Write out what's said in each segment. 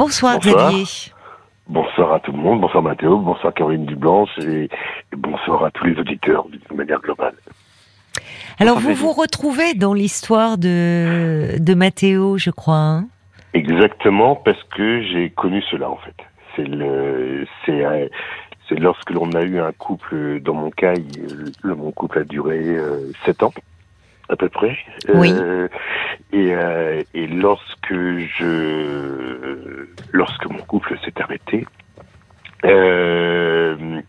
Bonsoir, Bonsoir. Xavier. Bonsoir à tout le monde, bonsoir Mathéo, bonsoir Caroline Dublanche et, et bonsoir à tous les auditeurs d'une manière globale. Alors, Bonsoir, vous vous retrouvez dans l'histoire de, de Mathéo, je crois. hein? Exactement parce que j'ai connu cela en fait. C'est le, c'est, euh, c'est lorsque l'on a eu un couple, dans mon cas, il- le, mon couple a duré euh, sept ans à peu près. Oui. Euh, et, euh, et lorsque je, lorsque mon couple s'est arrêté, euh,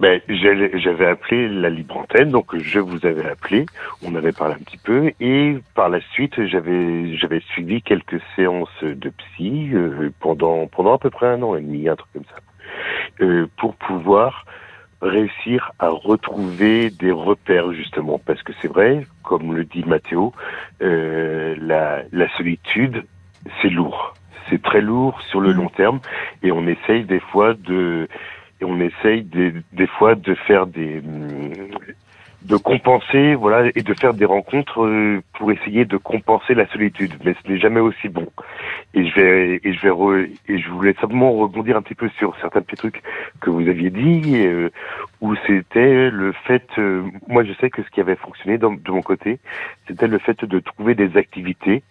ben, j'avais appelé la libre antenne, donc je vous avais appelé, on avait parlé un petit peu, et par la suite j'avais j'avais suivi quelques séances de psy euh, pendant pendant à peu près un an et demi, un truc comme ça, euh, pour pouvoir réussir à retrouver des repères justement, parce que c'est vrai, comme le dit Mathéo, euh, la, la solitude c'est lourd, c'est très lourd sur le Mhm. long terme, et on essaye des fois de et on essaye des, des fois de faire des de compenser voilà et de faire des rencontres euh, pour essayer de compenser la solitude. Mais ce n'est jamais aussi bon. Et je vais et je vais re- et je voulais simplement rebondir un petit peu sur certains petits trucs que vous aviez dit euh, où c'était le fait euh, moi je sais que ce qui avait fonctionné dans- de mon côté c'était le fait de trouver des activités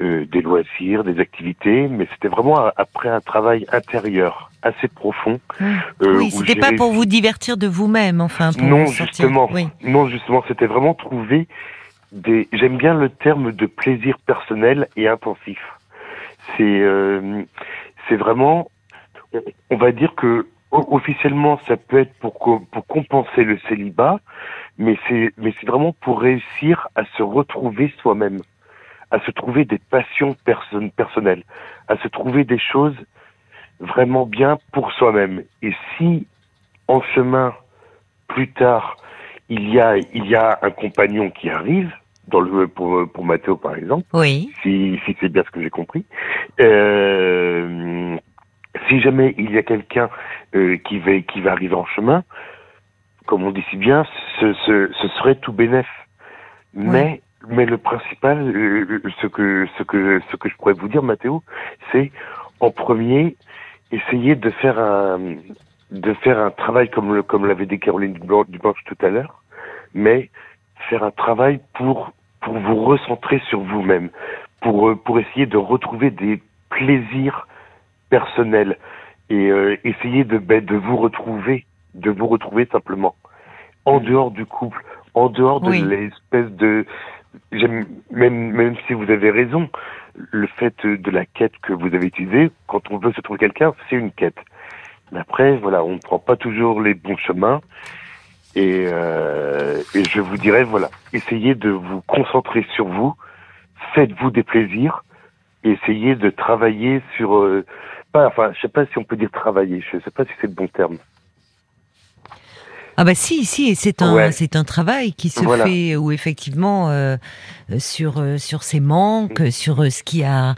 euh, des loisirs des activités mais c'était vraiment a- après un travail intérieur assez profond euh, oui, c'était pas pour vous divertir de vous-même, enfin. Pour non, sortir- justement. Oui. Non, justement, c'était vraiment trouver des. J'aime bien le terme de plaisir personnel et intensif. C'est, euh, c'est vraiment. On va dire que officiellement, ça peut être pour co- pour compenser le célibat, mais c'est mais c'est vraiment pour réussir à se retrouver soi-même, à se trouver des passions perso- personnelles, à se trouver des choses vraiment bien pour soi-même. Et si en chemin plus tard, il y a, il y a un compagnon qui arrive, dans le, pour, pour Mathéo par exemple, Oui. si, si c'est bien ce que j'ai compris. Euh, si jamais il y a quelqu'un euh, qui, va, qui va arriver en chemin, comme on dit si bien, ce, ce, ce serait tout bénef. Mais, mais le principal, euh, ce, que, ce, que, ce que je pourrais vous dire, Mathéo, c'est en premier, essayer de faire un, de faire un travail comme le, comme l'avait dit Caroline Dublan- Dublanche tout à l'heure, mais faire un travail pour, pour vous recentrer sur vous-même, pour, euh, pour essayer de retrouver des plaisirs personnels et euh, essayer de, ben, de vous retrouver, de vous retrouver simplement en dehors du couple, en dehors de Oui. l'espèce de, même, même si vous avez raison, le fait de la quête que vous avez utilisée, quand on veut se trouver quelqu'un, c'est une quête. Mais après, voilà, on ne prend pas toujours les bons chemins. Et, euh, et je vous dirais, voilà, essayez de vous concentrer sur vous, faites-vous des plaisirs, essayez de travailler sur, euh, pas, enfin, je sais pas si on peut dire travailler, je sais pas si c'est le bon terme. Ah bah si, si, et c'est un, Ouais. c'est un travail qui se Voilà. fait où effectivement euh, euh, sur euh, sur ses manques, Mm. euh, sur euh, ce qui a,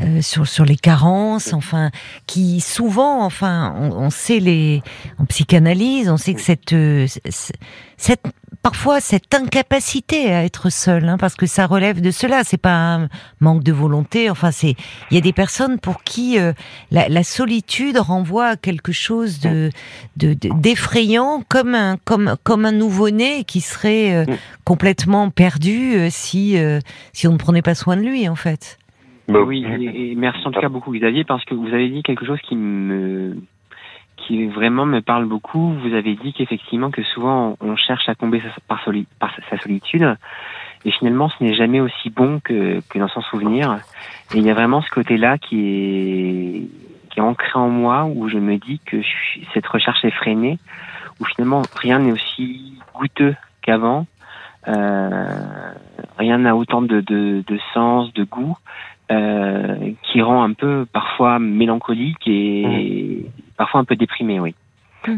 euh, sur sur les carences, enfin, qui souvent, enfin, on, on sait les en psychanalyse, on sait que cette euh, c- c- cette parfois cette incapacité à être seul, hein, parce que ça relève de cela, c'est pas un manque de volonté, enfin c'est il y a des personnes pour qui euh, la, la solitude renvoie à quelque chose de de- de- d'effrayant comme un comme comme un nouveau-né qui serait euh, Mm. complètement perdu euh, si euh, si on ne prenait pas soin de lui en fait. Mais- Oui, et, et merci en tout cas beaucoup Xavier parce que vous avez dit quelque chose qui me qui vraiment me parle beaucoup. Vous avez dit qu'effectivement que souvent on cherche à combler sa, par, soli- par sa- sa solitude et finalement ce n'est jamais aussi bon que, que dans son souvenir. Et il y a vraiment ce côté-là qui est qui est ancré en moi où je me dis que je suis- cette recherche effrénée où finalement rien n'est aussi goûteux qu'avant. Euh, rien n'a autant de, de, de sens, de goût, euh, qui rend un peu parfois mélancolique et parfois un peu déprimé, oui.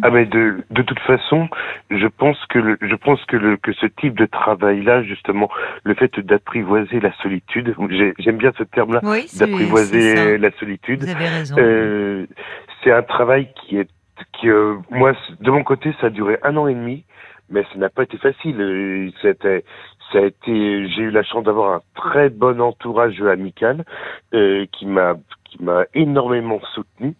Ah mais de de toute façon, je pense que le, je pense que le que ce type de travail là justement, le fait d'apprivoiser la solitude, j'ai- j'aime bien ce terme là, Oui, d'apprivoiser la solitude. Vous avez raison. Euh, c'est un travail qui est qui euh, moi de mon côté ça a duré un an et demi, mais ça n'a pas été facile. Euh, ça a été j'ai eu la chance d'avoir un très bon entourage amical euh, qui m'a qui m'a énormément soutenu.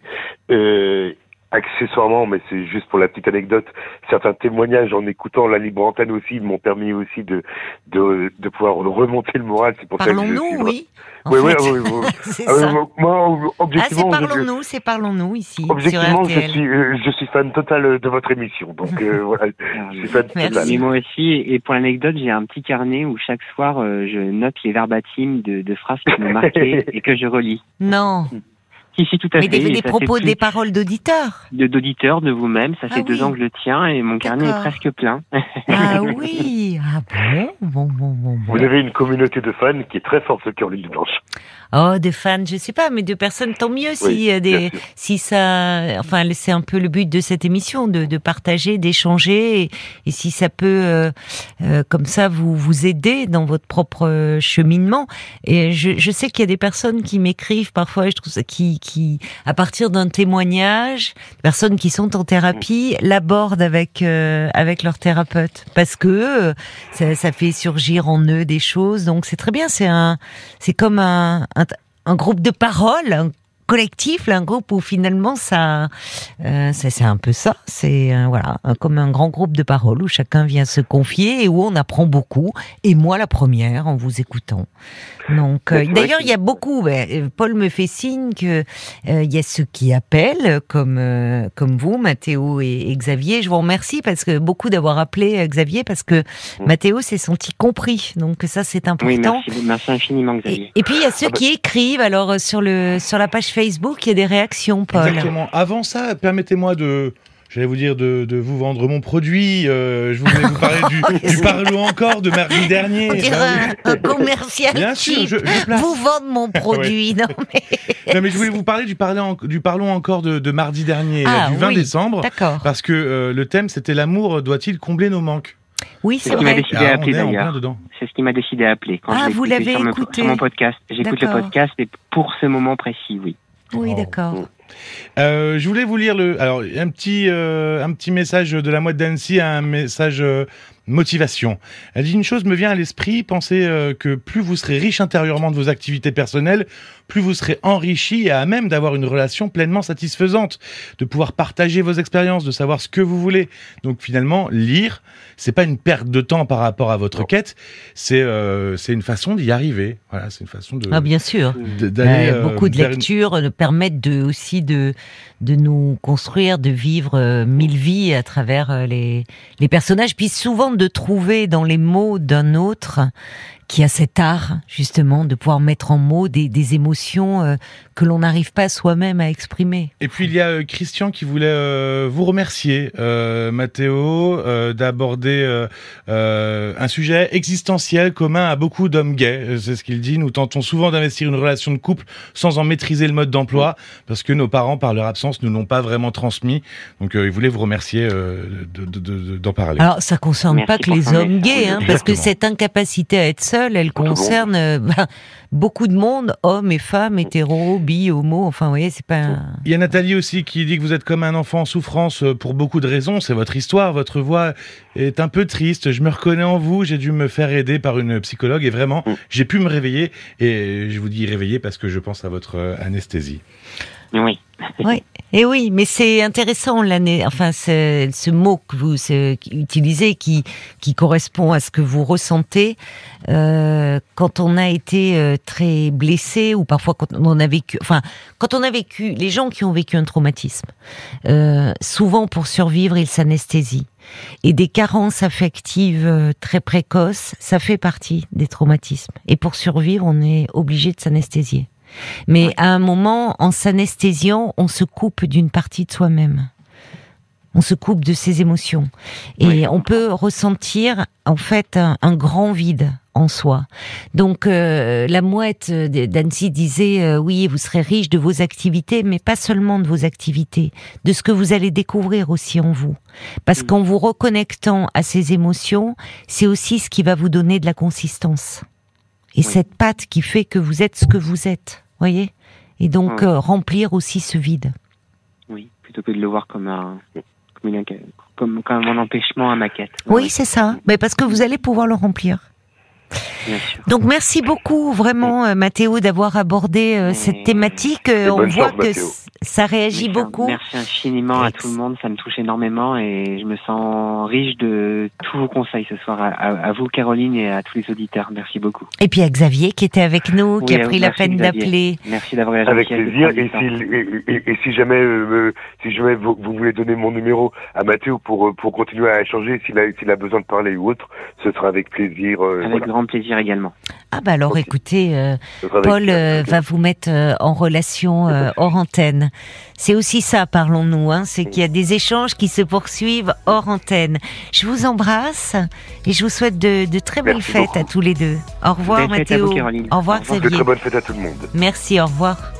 Euh, accessoirement, mais c'est juste pour la petite anecdote, certains témoignages en écoutant la libre antenne aussi m'ont permis aussi de, de, de pouvoir remonter le moral. C'est pour Parlons-nous, oui. Oui, oui, oui, oui. c'est ah, ça. Moi, objectivement, ah, c'est parlons-nous, c'est parlons-nous ici. Objectivement, je suis, euh, je suis fan total de votre émission. Donc euh, voilà, je suis fan total. Mais moi aussi, et pour l'anecdote, j'ai un petit carnet où chaque soir, euh, je note les verbatims de, de phrases qui m'ont marqué et que je relis. Non. Si, tout à Mais Des, propos, des paroles d'auditeurs. De d'auditeurs, de vous-même. Ça fait ah deux ans que je le tiens et mon carnet est presque plein. Ah oui, ah bon, bon, bon, bon, Vous avez une communauté de fans qui est très forte sur l'île Blanche. Oh, des fans, je sais pas, mais de personnes, tant mieux si euh, des, si ça, enfin, c'est un peu le but de cette émission, de, de partager, d'échanger, et, et, si ça peut, euh, euh, comme ça, vous vous aider dans votre propre cheminement. Et je, je sais qu'il y a des personnes qui m'écrivent parfois, je trouve ça, qui, qui, à partir d'un témoignage, personnes qui sont en thérapie, l'abordent avec avec leur thérapeute, parce que ça, ça fait surgir en eux des choses. Donc c'est très bien, c'est un, c'est comme un un, groupe de parole, collectif, un groupe où finalement ça, euh, c'est un peu ça, c'est euh, voilà, comme un grand groupe de parole où chacun vient se confier et où on apprend beaucoup. Et moi la première en vous écoutant. Donc, euh, d'ailleurs, il y a beaucoup. Ben, Paul me fait signe que euh, il y a ceux qui appellent, comme euh, comme vous, Mathéo et, Xavier. Je vous remercie parce que beaucoup d'avoir appelé Xavier parce que mm. Mathéo s'est senti compris. Donc ça, c'est important. Oui, merci, infiniment, Xavier. Et, puis il y a ceux ah bah qui écrivent. Alors sur le sur la page Facebook, il y a des réactions, Paul. Exactement. Avant ça, permettez-moi de j'allais vous dire de, de, vous vendre mon produit. Euh, je voulais vous parler du, du Parlons encore de mardi dernier. On bah un, commercial Bien sûr, je, je vous vendre mon produit. non, mais... non, mais... je voulais vous parler du, parler du Parlons encore de, de mardi dernier, ah, du 20 décembre. D'accord. Parce que euh, le thème, c'était l'amour doit-il combler nos manques? Oui, c'est vrai. Décidé à appeler, c'est ce qui m'a décidé à appeler. Quand ah, vous l'avez écouté sur mon podcast. J'écoute le podcast et pour ce moment précis, oui. Oui, d'accord. Euh, je voulais vous lire le, alors un petit, euh, un petit message de la moite d'Annecy, un message euh, motivation. Elle dit une chose me vient à l'esprit, pensez euh, que plus vous serez riche intérieurement de vos activités personnelles, plus vous serez enrichi et à même d'avoir une relation pleinement satisfaisante, de pouvoir partager vos expériences, de savoir ce que vous voulez. Donc finalement, lire, c'est pas une perte de temps par rapport à votre quête, c'est euh, c'est une façon d'y arriver. Voilà, c'est une façon de. Ah bien sûr. D'aller. Euh, beaucoup de lectures permettent de aussi de de nous construire, de vivre euh, mille vies à travers euh, les, les personnages, puis souvent de trouver dans les mots d'un autre qui a cet art justement de pouvoir mettre en mots des, des émotions euh, que l'on n'arrive pas soi-même à exprimer. Et puis il y a euh, Christian qui voulait euh, vous remercier, Mathéo, d'aborder un sujet existentiel commun à beaucoup d'hommes gays. C'est ce qu'il dit. Nous tentons souvent d'investir une relation de couple sans en maîtriser le mode d'emploi parce que nos parents, par leur absence, ne l'ont pas vraiment transmis. Donc il voulait vous remercier d'en parler. Alors ça concerne pas que les hommes gays, hein, parce que cette incapacité à être seul elle concerne euh, bah, beaucoup de monde, hommes et femmes, hétéros, bi, homo, enfin, vous voyez, c'est pas... Il y a Nathalie aussi qui dit que vous êtes comme un enfant en souffrance euh, pour beaucoup de raisons, c'est votre histoire, votre voix est un peu triste, je me reconnais en vous, j'ai dû me faire aider par une psychologue et vraiment, mm. j'ai pu me réveiller, et je vous dis réveiller parce que je pense à votre euh, anesthésie. Oui. Oui. Et oui, mais c'est intéressant l'année. Enfin, ce mot que vous utilisez qui qui correspond à ce que vous ressentez euh, quand on a été euh, très blessé ou parfois quand on a vécu. Enfin, quand on a vécu, les gens qui ont vécu un traumatisme, euh, souvent pour survivre, ils s'anesthésient. Et des carences affectives euh, très précoces, ça fait partie des traumatismes. Et pour survivre, on est obligé de s'anesthésier. Mais à un moment, en s'anesthésiant, on se coupe d'une partie de soi-même. On se coupe de ses émotions. Et on peut ressentir, en fait, un, grand vide en soi. Donc, euh, la mouette d'Annecy disait, euh, oui, vous serez riche de vos activités, mais pas seulement de vos activités, de ce que vous allez découvrir aussi en vous. Parce mm. qu'en vous reconnectant à ces émotions, c'est aussi ce qui va vous donner de la consistance et cette patte qui fait que vous êtes ce que vous êtes, voyez? Et donc euh, remplir aussi ce vide. Oui, plutôt que de le voir comme un comme, comme, un empêchement à ma quête. Oui, c'est ça. Mais parce que vous allez pouvoir le remplir. Donc merci beaucoup vraiment euh, Mathéo d'avoir abordé euh, cette thématique. Euh, on voit que ça réagit beaucoup. Merci infiniment à tout le monde, ça me touche énormément et je me sens riche de tous vos conseils ce soir. À, vous Caroline et à tous les auditeurs, merci beaucoup. Et puis à Xavier qui était avec nous, qui a pris la peine d'appeler. Merci d'avoir Avec plaisir. Et si, et, si, jamais, si jamais vous, voulez donner mon numéro à Mathéo pour, pour continuer à échanger, s'il a, s'il a besoin de parler ou autre, ce sera avec plaisir. avec grand plaisir également. Ah bah alors écoutez, euh, Paul euh, va vous mettre euh, en relation hors antenne. C'est aussi ça, parlons-nous, hein, c'est qu'il y a des échanges qui se poursuivent hors antenne. Je vous embrasse et je vous souhaite de, très belles fêtes à tous les deux. Au revoir Mathéo. au revoir Xavier. De très bonnes fêtes à tout le monde. Merci, au revoir.